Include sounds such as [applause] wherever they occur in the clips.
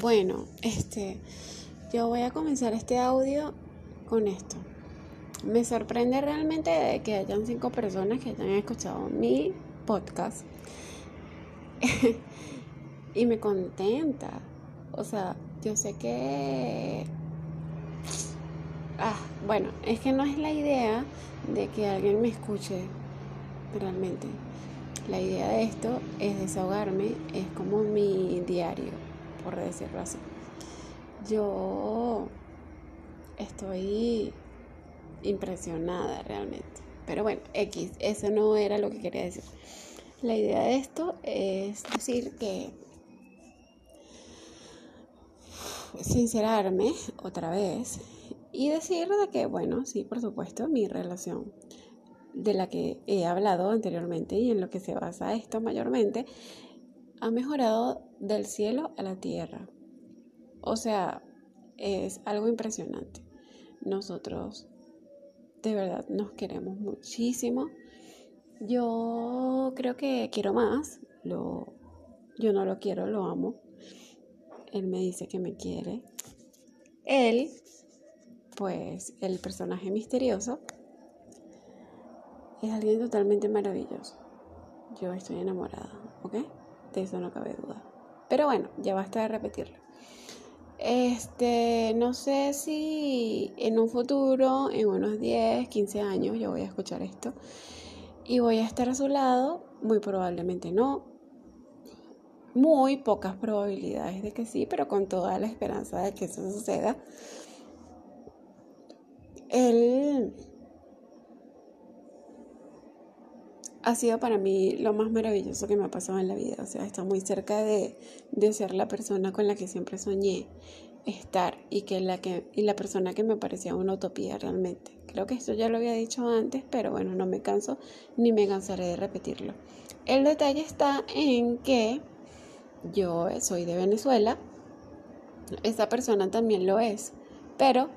Bueno, este, yo voy a comenzar este audio con esto. Me sorprende realmente de que hayan cinco personas que hayan escuchado mi podcast. [laughs] y me contenta. O sea, yo sé que... Ah, bueno, es que no es la idea de que alguien me escuche realmente. La idea de esto es desahogarme, es como mi diario, por decirlo así. Yo estoy impresionada realmente. Pero bueno, X, eso no era lo que quería decir. La idea de esto es decir que sincerarme otra vez y decir de que, bueno, sí, por supuesto, mi relación de la que he hablado anteriormente y en lo que se basa esto mayormente, ha mejorado del cielo a la tierra. O sea, es algo impresionante. Nosotros de verdad nos queremos muchísimo. Yo creo que quiero más. Lo, yo no lo quiero, lo amo. Él me dice que me quiere. Él, pues el personaje misterioso, es alguien totalmente maravilloso. Yo estoy enamorada. Eso no cabe duda. Pero bueno, ya basta de repetirlo. Este, no sé si en un futuro, en unos 10, 15 años, yo voy a escuchar esto y voy a estar a su lado. Muy probablemente no. Muy pocas probabilidades de que sí, pero con toda la esperanza de que eso suceda. Él ha sido para mí lo más maravilloso que me ha pasado en la vida. O sea, está muy cerca de, ser la persona con la que siempre soñé estar y que la que y la persona que me parecía una utopía realmente. Creo que esto ya lo había dicho antes, pero bueno, no me canso ni me cansaré de repetirlo. El detalle está en que yo soy de Venezuela, esa persona también lo es, pero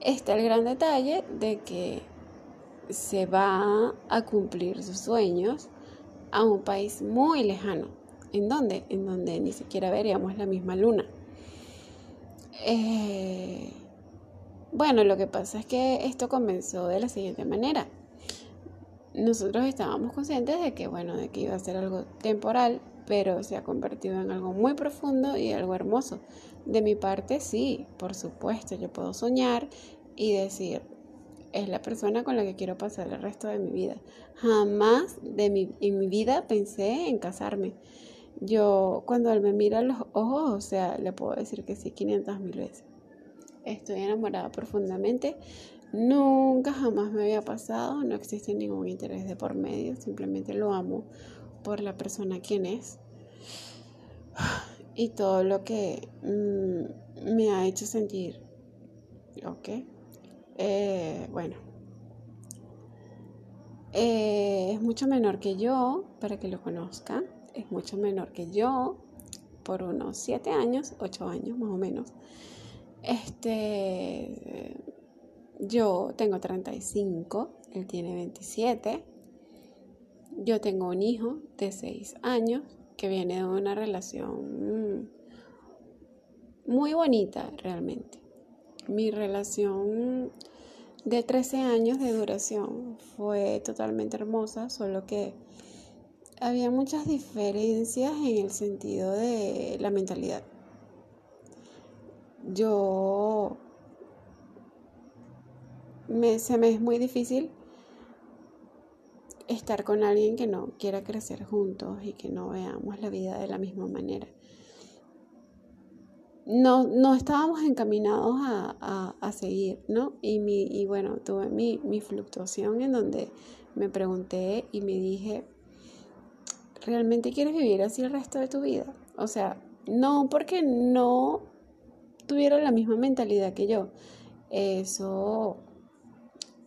está el gran detalle de que se va a cumplir sus sueños a un país muy lejano. ¿En dónde? En donde ni siquiera veríamos la misma luna. Eh, bueno, lo que pasa es que esto comenzó de la siguiente manera. Nosotros estábamos conscientes de que, bueno, de que iba a ser algo temporal, pero se ha convertido en algo muy profundo y algo hermoso. De mi parte, sí, por supuesto, yo puedo soñar y decir, es la persona con la que quiero pasar el resto de mi vida. Jamás de mi, en mi vida pensé en casarme. Yo cuando él me mira los ojos, o sea, le puedo decir que sí 500 mil veces. Estoy enamorada profundamente. Nunca jamás me había pasado, no existe ningún interés de por medio, simplemente lo amo por la persona quien es y todo lo que mm, me ha hecho sentir. ¿Ok? Eh, bueno, eh, es mucho menor que yo, para que lo conozcan, es mucho menor que yo, por unos 7 años, 8 años más o menos. Este, yo tengo 35, él tiene 27. Yo tengo un hijo de 6 años que viene de una relación muy bonita realmente mi relación de 13 años de duración fue totalmente hermosa, solo que había muchas diferencias en el sentido de la mentalidad. Yo me, se me es muy difícil estar con alguien que no quiera crecer juntos y que no veamos la vida de la misma manera no, no estábamos encaminados a, seguir, ¿no? Y, mi, y bueno, tuve mi, mi fluctuación en donde me pregunté y me dije, ¿realmente quieres vivir así el resto de tu vida? O sea, no porque no tuviera la misma mentalidad que yo. Eso,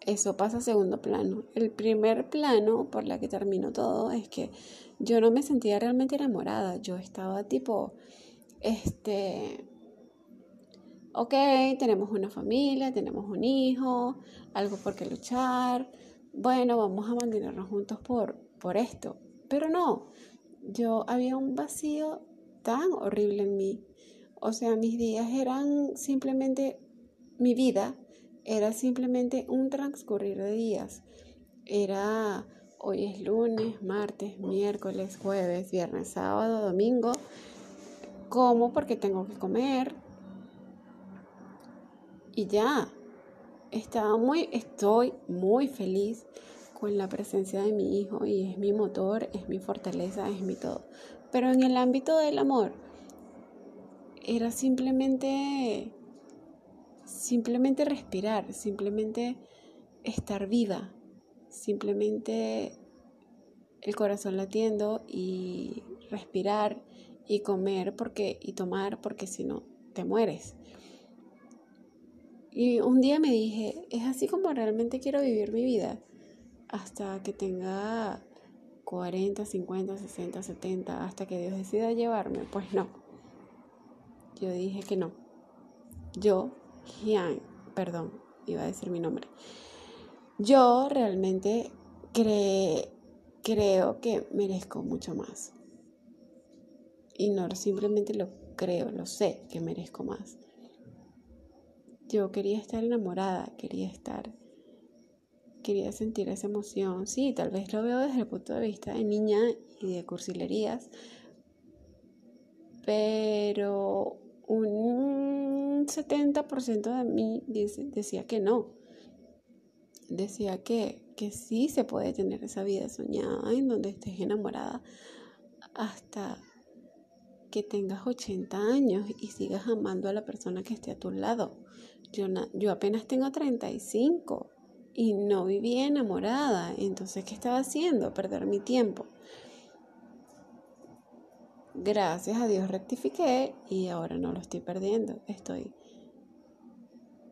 eso pasa a segundo plano. El primer plano por la que terminó todo es que yo no me sentía realmente enamorada. Yo estaba tipo este, ok, tenemos una familia, tenemos un hijo, algo por qué luchar, bueno, vamos a mantenernos juntos por, por esto. Pero no, yo había un vacío tan horrible en mí. O sea, mis días eran simplemente, mi vida era simplemente un transcurrir de días. Era, hoy es lunes, martes, miércoles, jueves, viernes, sábado, domingo. Como porque tengo que comer. Y ya, estaba muy, estoy muy feliz con la presencia de mi hijo y es mi motor, es mi fortaleza, es mi todo. Pero en el ámbito del amor, era simplemente, simplemente respirar, simplemente estar viva, simplemente el corazón latiendo y respirar y comer porque y tomar porque si no te mueres. Y un día me dije, es así como realmente quiero vivir mi vida hasta que tenga 40, 50, 60, 70, hasta que Dios decida llevarme. Pues no. Yo dije que no. Yo, Hian, perdón, iba a decir mi nombre. Yo realmente creo que merezco mucho más. Y no simplemente lo creo, lo sé que merezco más. Yo quería estar enamorada, quería estar, quería sentir esa emoción. Sí, tal vez lo veo desde el punto de vista de niña y de cursilerías, pero un 70% de mí decía que no. Decía que, que sí se puede tener esa vida soñada en donde estés enamorada hasta que tengas 80 años y sigas amando a la persona que esté a tu lado. Yo, apenas tengo 35 y no vivía enamorada. Entonces, ¿qué estaba haciendo? Perder mi tiempo. Gracias a Dios rectifiqué y ahora no lo estoy perdiendo. Estoy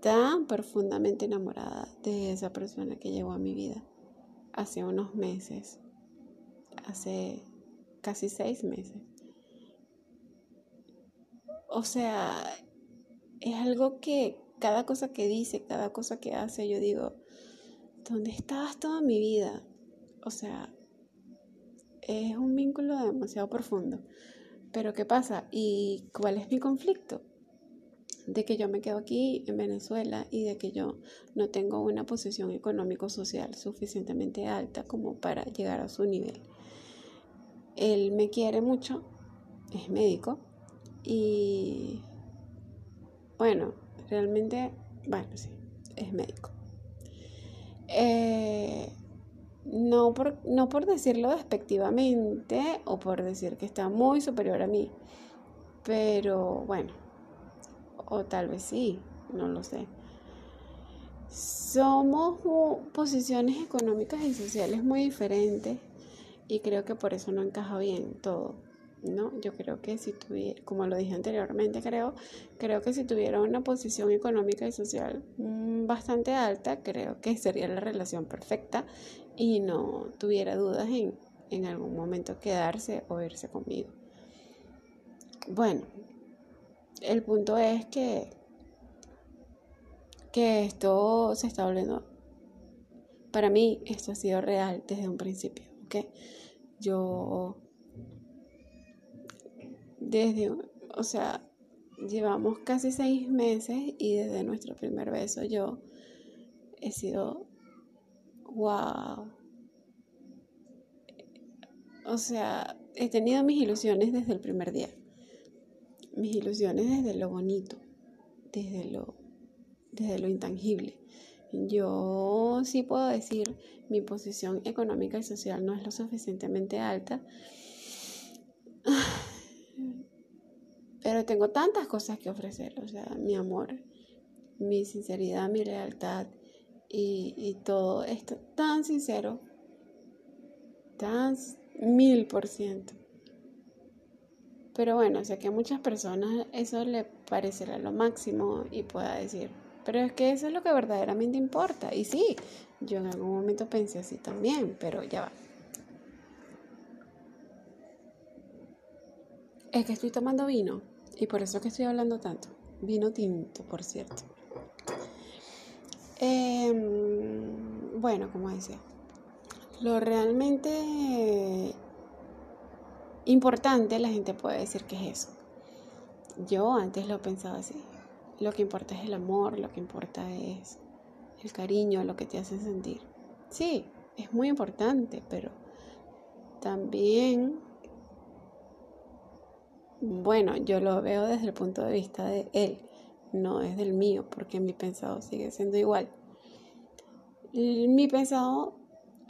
tan profundamente enamorada de esa persona que llegó a mi vida hace unos meses, hace casi seis meses. O sea, es algo que cada cosa que dice, cada cosa que hace, yo digo, ¿dónde estabas toda mi vida? O sea, es un vínculo demasiado profundo. Pero ¿qué pasa? ¿Y cuál es mi conflicto? De que yo me quedo aquí en Venezuela y de que yo no tengo una posición económico-social suficientemente alta como para llegar a su nivel. Él me quiere mucho, es médico y bueno, realmente, bueno, sí, es médico. Eh, no, por, no por decirlo despectivamente o por decir que está muy superior a mí, pero bueno, o tal vez sí, no lo sé. Somos posiciones económicas y sociales muy diferentes y creo que por eso no encaja bien todo. ¿No? Yo creo que si tuviera, como lo dije anteriormente, creo, creo que si tuviera una posición económica y social mm, bastante alta, creo que sería la relación perfecta y no tuviera dudas en, en algún momento quedarse o irse conmigo. Bueno, el punto es que, que esto se está volviendo, para mí esto ha sido real desde un principio, ¿ok? Yo desde, o sea, llevamos casi seis meses y desde nuestro primer beso yo he sido, wow. O sea, he tenido mis ilusiones desde el primer día. Mis ilusiones desde lo bonito, desde lo, desde lo intangible. Yo sí puedo decir, mi posición económica y social no es lo suficientemente alta pero tengo tantas cosas que ofrecer, o sea, mi amor, mi sinceridad, mi lealtad y, todo esto tan sincero, tan mil por ciento. Pero bueno, sé que a muchas personas eso le parecerá lo máximo y pueda decir, pero es que eso es lo que verdaderamente importa. Y sí, yo en algún momento pensé así también, pero ya va. Es que estoy tomando vino. Y por eso que estoy hablando tanto. Vino tinto, por cierto. Em, bueno, como decía, lo realmente importante, la gente puede decir que es eso. Yo antes lo pensaba así. Lo que importa es el amor, lo que importa es el cariño, lo que te hace sentir. Sí, es muy importante, pero también, bueno, yo lo veo desde el punto de vista de él, no es del mío, porque mi pensado sigue siendo igual. Mi pensado,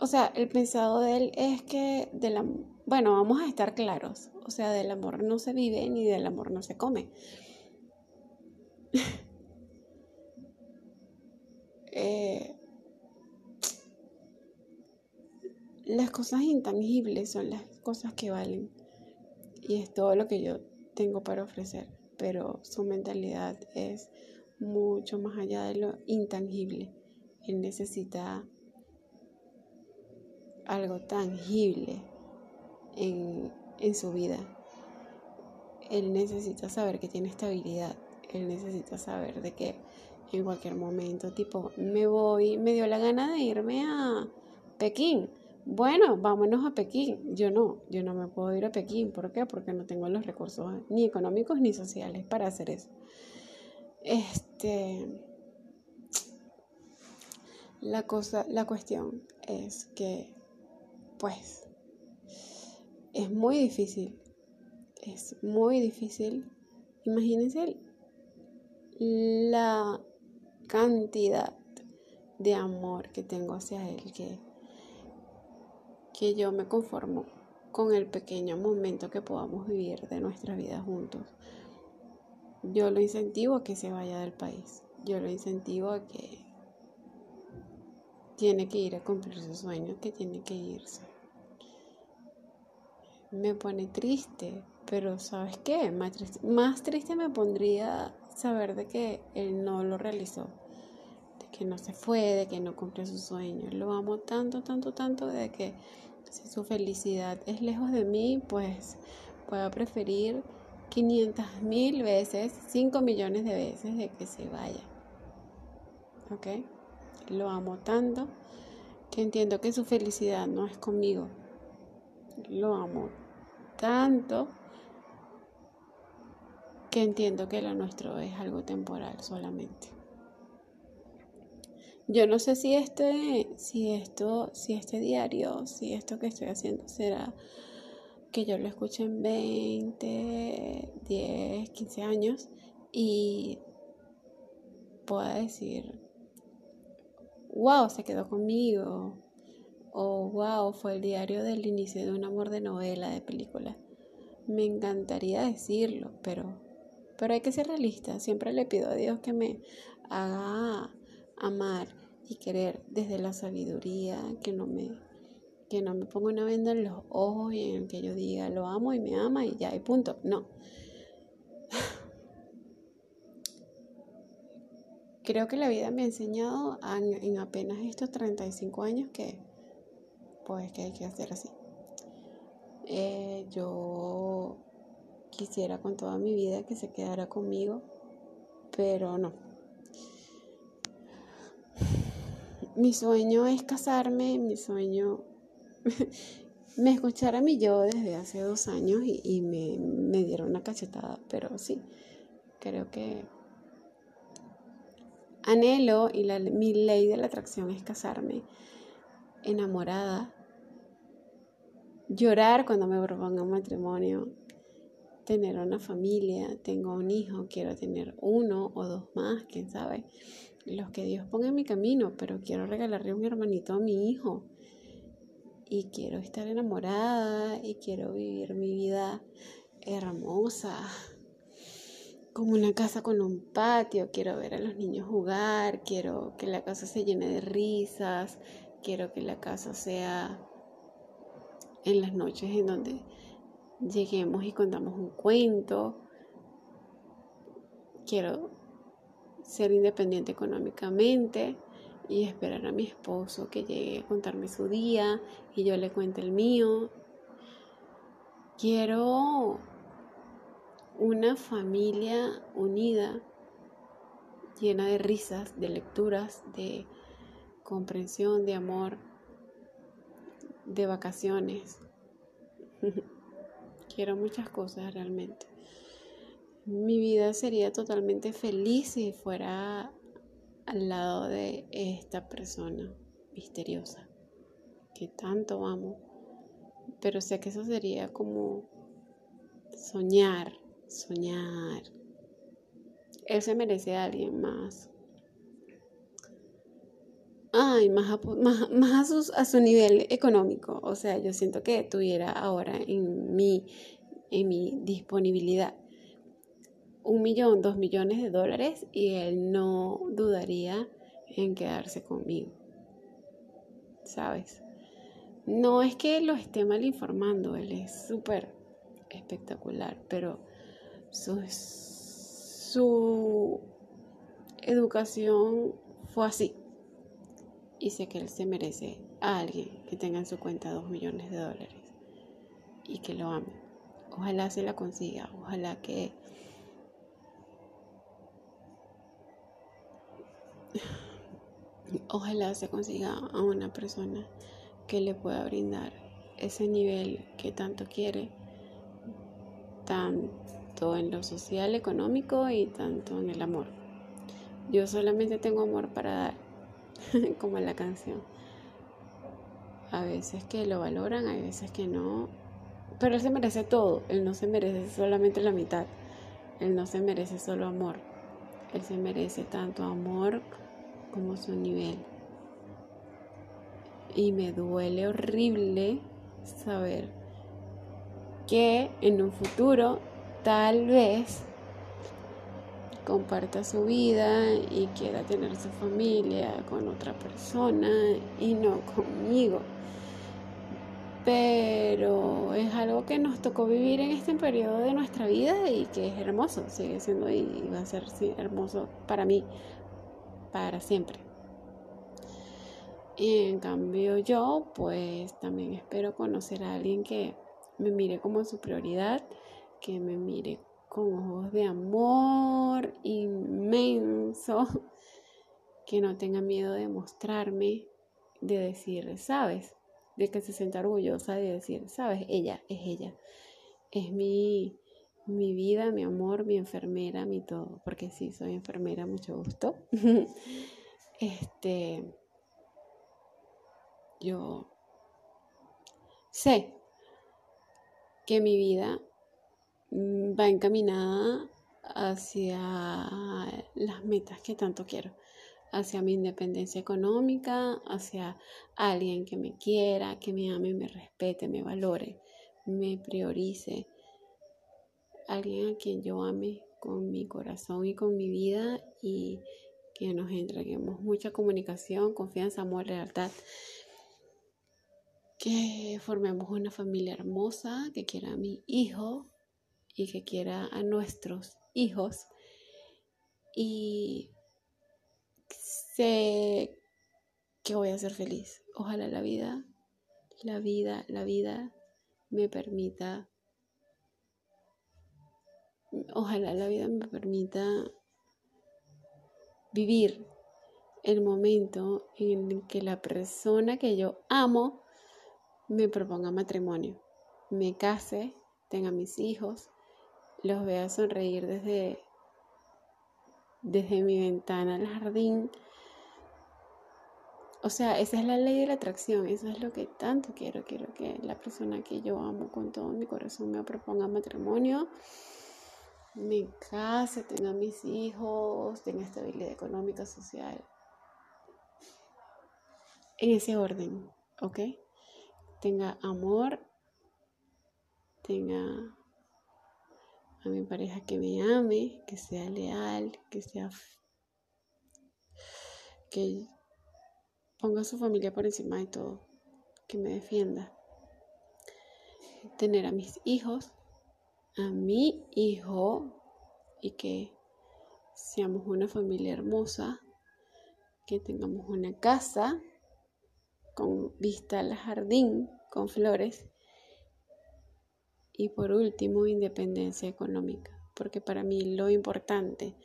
o sea, el pensado de él es que de la, bueno, vamos a estar claros, o sea, del amor no se vive ni del amor no se come. [laughs] Eh, las cosas intangibles son las cosas que valen y es todo lo que yo tengo para ofrecer, pero su mentalidad es mucho más allá de lo intangible. Él necesita algo tangible en, en su vida. Él necesita saber que tiene estabilidad. Él necesita saber de que en cualquier momento, tipo, me voy, me dio la gana de irme a Pekín. Bueno, vámonos a Pekín. Yo no, yo no me puedo ir a Pekín. ¿Por qué? Porque no tengo los recursos ni económicos ni sociales para hacer eso. Este, la cosa, la cuestión es que, pues, es muy difícil. Es muy difícil. Imagínense la cantidad de amor que tengo hacia Él, que, que yo me conformo con el pequeño momento que podamos vivir de nuestra vida juntos. Yo lo incentivo a que se vaya del país. Yo lo incentivo a que tiene que ir a cumplir su sueño, que tiene que irse. Me pone triste, pero ¿sabes qué? más triste me pondría saber de que él no lo realizó, que no se fue, de que no cumplió su sueño. Lo amo tanto, tanto, tanto de que si su felicidad es lejos de mí, pues puedo preferir 500 mil veces, 5 millones de veces de que se vaya. ¿Ok? Lo amo tanto que entiendo que su felicidad no es conmigo. Lo amo tanto que entiendo que lo nuestro es algo temporal solamente. Yo no sé si este, si esto, si este diario, si esto que estoy haciendo será que yo lo escuche en 20, 10, 15 años y pueda decir, wow, se quedó conmigo, o wow, fue el diario del inicio de un amor de novela, de película. Me encantaría decirlo, pero pero hay que ser realista. Siempre le pido a Dios que me haga amar y querer desde la sabiduría, que no me, que no me ponga una venda en los ojos y en que yo diga lo amo y me ama y ya, y punto. No. [laughs] Creo que la vida me ha enseñado en, apenas estos 35 años que, pues, que hay que hacer así. Eh, yo quisiera con toda mi vida que se quedara conmigo, pero no. Mi sueño es casarme, mi sueño... [laughs] me escuchara mi yo desde hace dos años y, me, me, dieron una cachetada, pero sí, creo que anhelo y la, mi ley de la atracción es casarme enamorada, llorar cuando me propongan matrimonio, tener una familia, tengo un hijo, quiero tener uno o dos más, quién sabe, los que Dios ponga en mi camino, pero quiero regalarle un hermanito a mi hijo y quiero estar enamorada y quiero vivir mi vida hermosa, como una casa con un patio, quiero ver a los niños jugar, quiero que la casa se llene de risas, quiero que la casa sea en las noches en donde lleguemos y contamos un cuento. Quiero ser independiente económicamente y esperar a mi esposo que llegue a contarme su día y yo le cuente el mío. Quiero una familia unida, llena de risas, de lecturas, de comprensión, de amor, de vacaciones. [laughs] quiero muchas cosas realmente. Mi vida sería totalmente feliz si fuera al lado de esta persona misteriosa que tanto amo. Pero sé que eso sería como soñar, soñar. Él se merece a alguien más. Ay, más, a, su, nivel económico. O sea, yo siento que tuviera ahora en mi, en mi disponibilidad un millón, dos millones de dólares y él no dudaría en quedarse conmigo. ¿Sabes? No es que lo esté mal informando, él es súper espectacular, pero su, su educación fue así. Y sé que él se merece a alguien que tenga en su cuenta dos millones de dólares y que lo ame. Ojalá se la consiga, ojalá que ojalá se consiga a una persona que le pueda brindar ese nivel que tanto quiere, tanto en lo social, económico y tanto en el amor. Yo solamente tengo amor para dar, [laughs] como en la canción. A veces que lo valoran, a veces que no. Pero él se merece todo, él no se merece solamente la mitad, él no se merece solo amor, él se merece tanto amor como su nivel. Y me duele horrible saber que en un futuro tal vez comparta su vida y quiera tener su familia con otra persona y no [laughs] conmigo. Pero es algo que nos tocó vivir en este periodo de nuestra vida y que es hermoso, sigue siendo y va a ser hermoso para mí para siempre. Y en cambio yo pues también espero conocer a alguien que me mire como su prioridad, que me mire con ojos de amor inmenso, [laughs] que no tenga miedo de mostrarme, de decir, sabes, de que se sienta orgullosa de decir, sabes, ella es ella, es mi, mi vida, mi amor, mi enfermera, mi todo, porque sí, soy enfermera, mucho gusto. [laughs] este yo sé que mi vida mm, va encaminada hacia las metas que tanto quiero, hacia mi independencia económica, hacia alguien que me quiera, que me ame, me respete, me valore, me priorice, alguien a quien yo ame con mi corazón y con mi vida y que nos entreguemos mucha comunicación, confianza, amor, lealtad que formemos una familia hermosa, que quiera a mi hijo y que quiera a nuestros hijos. Y sé que voy a ser feliz. Ojalá la vida, la vida, la vida me permita, ojalá la vida me permita vivir el momento en que la persona que yo amo me proponga matrimonio, me case, tenga mis hijos, los vea sonreír desde, desde mi ventana al jardín. O sea, esa es la ley de la atracción, eso es lo que tanto quiero. Quiero que la persona que yo amo con todo mi corazón me proponga matrimonio, me case, tenga mis hijos, tenga estabilidad económica, social. En ese orden, ¿ok? tenga amor, tenga a mi pareja que me ame, que sea leal, que sea que ponga su familia por encima de todo, que me defienda. Tener a mis hijos, a mi hijo y que seamos una familia hermosa, que tengamos una casa con vista al jardín, con flores. Y por último, independencia económica, porque para mí lo importante,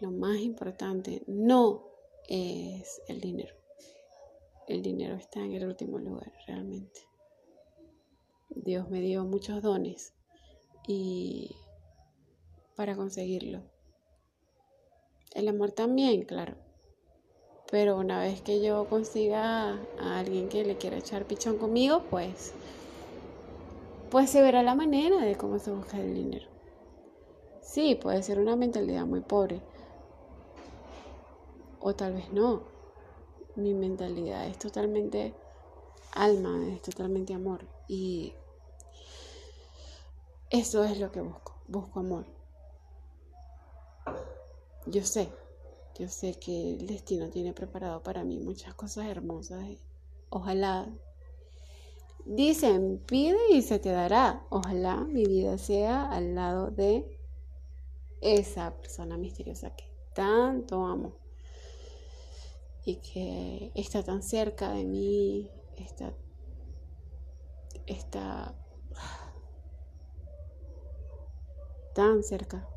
lo más importante no es el dinero. El dinero está en el último lugar, realmente. Dios me dio muchos dones y para conseguirlo. El amor también, claro. Pero una vez que yo consiga a alguien que le quiera echar pichón conmigo, pues pues se verá la manera de cómo se busca el dinero. Sí, puede ser una mentalidad muy pobre. O tal vez no. Mi mentalidad es totalmente alma, es totalmente amor. Y eso es lo que busco. Busco amor. Yo sé, yo sé que el destino tiene preparado para mí muchas cosas hermosas. Ojalá Dicen, pide y se te dará. Ojalá mi vida sea al lado de esa persona misteriosa que tanto amo y que está tan cerca de mí, está, está tan cerca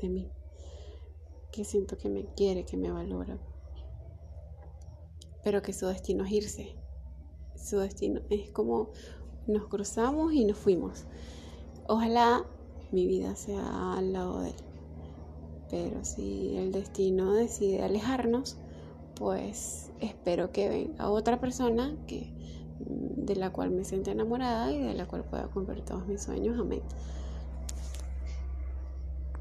de mí, que siento que me quiere, que me valora, pero que su destino es irse su destino. Es como nos cruzamos y nos fuimos. Ojalá mi vida sea al lado de él. Pero si el destino decide alejarnos, pues espero que venga otra persona que, de la cual me sienta enamorada y de la cual pueda cumplir todos mis sueños. Amén.